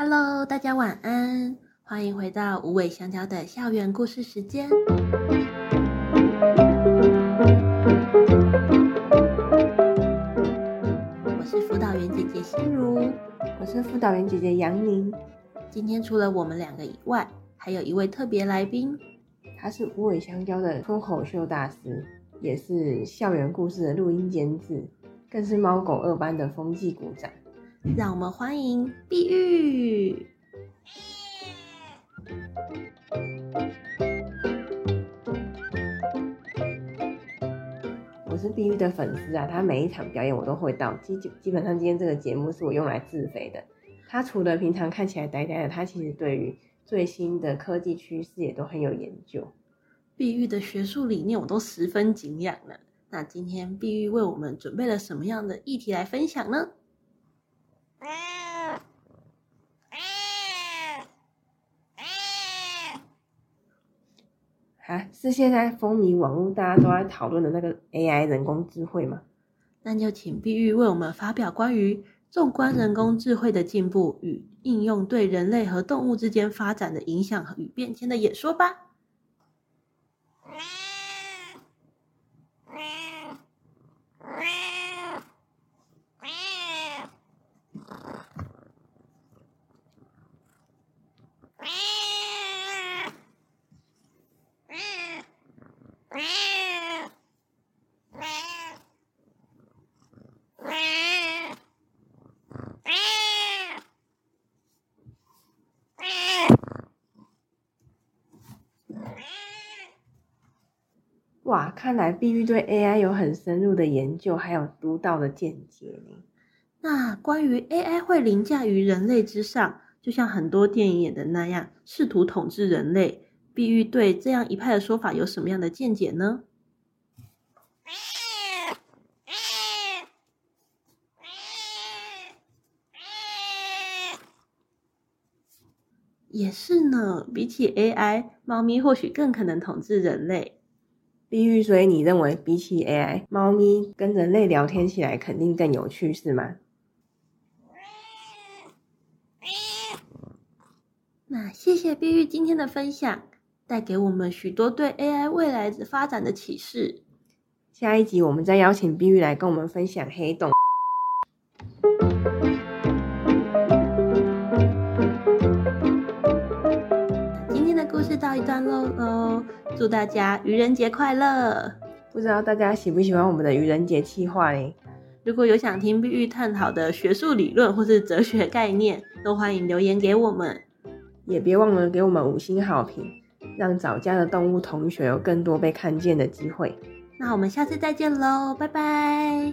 Hello，大家晚安，欢迎回到无尾香蕉的校园故事时间。我是辅导员姐姐心如，我是辅导员姐姐杨宁。今天除了我们两个以外，还有一位特别来宾，他是无尾香蕉的脱口秀大师，也是校园故事的录音监制，更是猫狗二班的风纪股长。让我们欢迎碧玉。我是碧玉的粉丝啊，他每一场表演我都会到。基基本上今天这个节目是我用来自肥的。他除了平常看起来呆呆的，他其实对于最新的科技趋势也都很有研究。碧玉的学术理念我都十分敬仰了。那今天碧玉为我们准备了什么样的议题来分享呢？啊，是现在风靡网络，大家都在讨论的那个 AI 人工智慧吗？那就请碧玉为我们发表关于纵观人工智慧的进步与应用对人类和动物之间发展的影响与变迁的演说吧。哇，看来碧玉对 AI 有很深入的研究，还有独到的见解呢。那关于 AI 会凌驾于人类之上，就像很多电影演的那样，试图统治人类，碧玉对这样一派的说法有什么样的见解呢？也是呢，比起 AI，猫咪或许更可能统治人类。碧玉，所以你认为比起 AI，猫咪跟人类聊天起来肯定更有趣，是吗？那谢谢碧玉今天的分享，带给我们许多对 AI 未来发展的启示。下一集我们再邀请碧玉来跟我们分享黑洞。今天的故事到一段落喽。祝大家愚人节快乐！不知道大家喜不喜欢我们的愚人节企划呢？如果有想听碧玉探讨的学术理论或是哲学概念，都欢迎留言给我们。也别忘了给我们五星好评，让早家的动物同学有更多被看见的机会。那我们下次再见喽拜拜。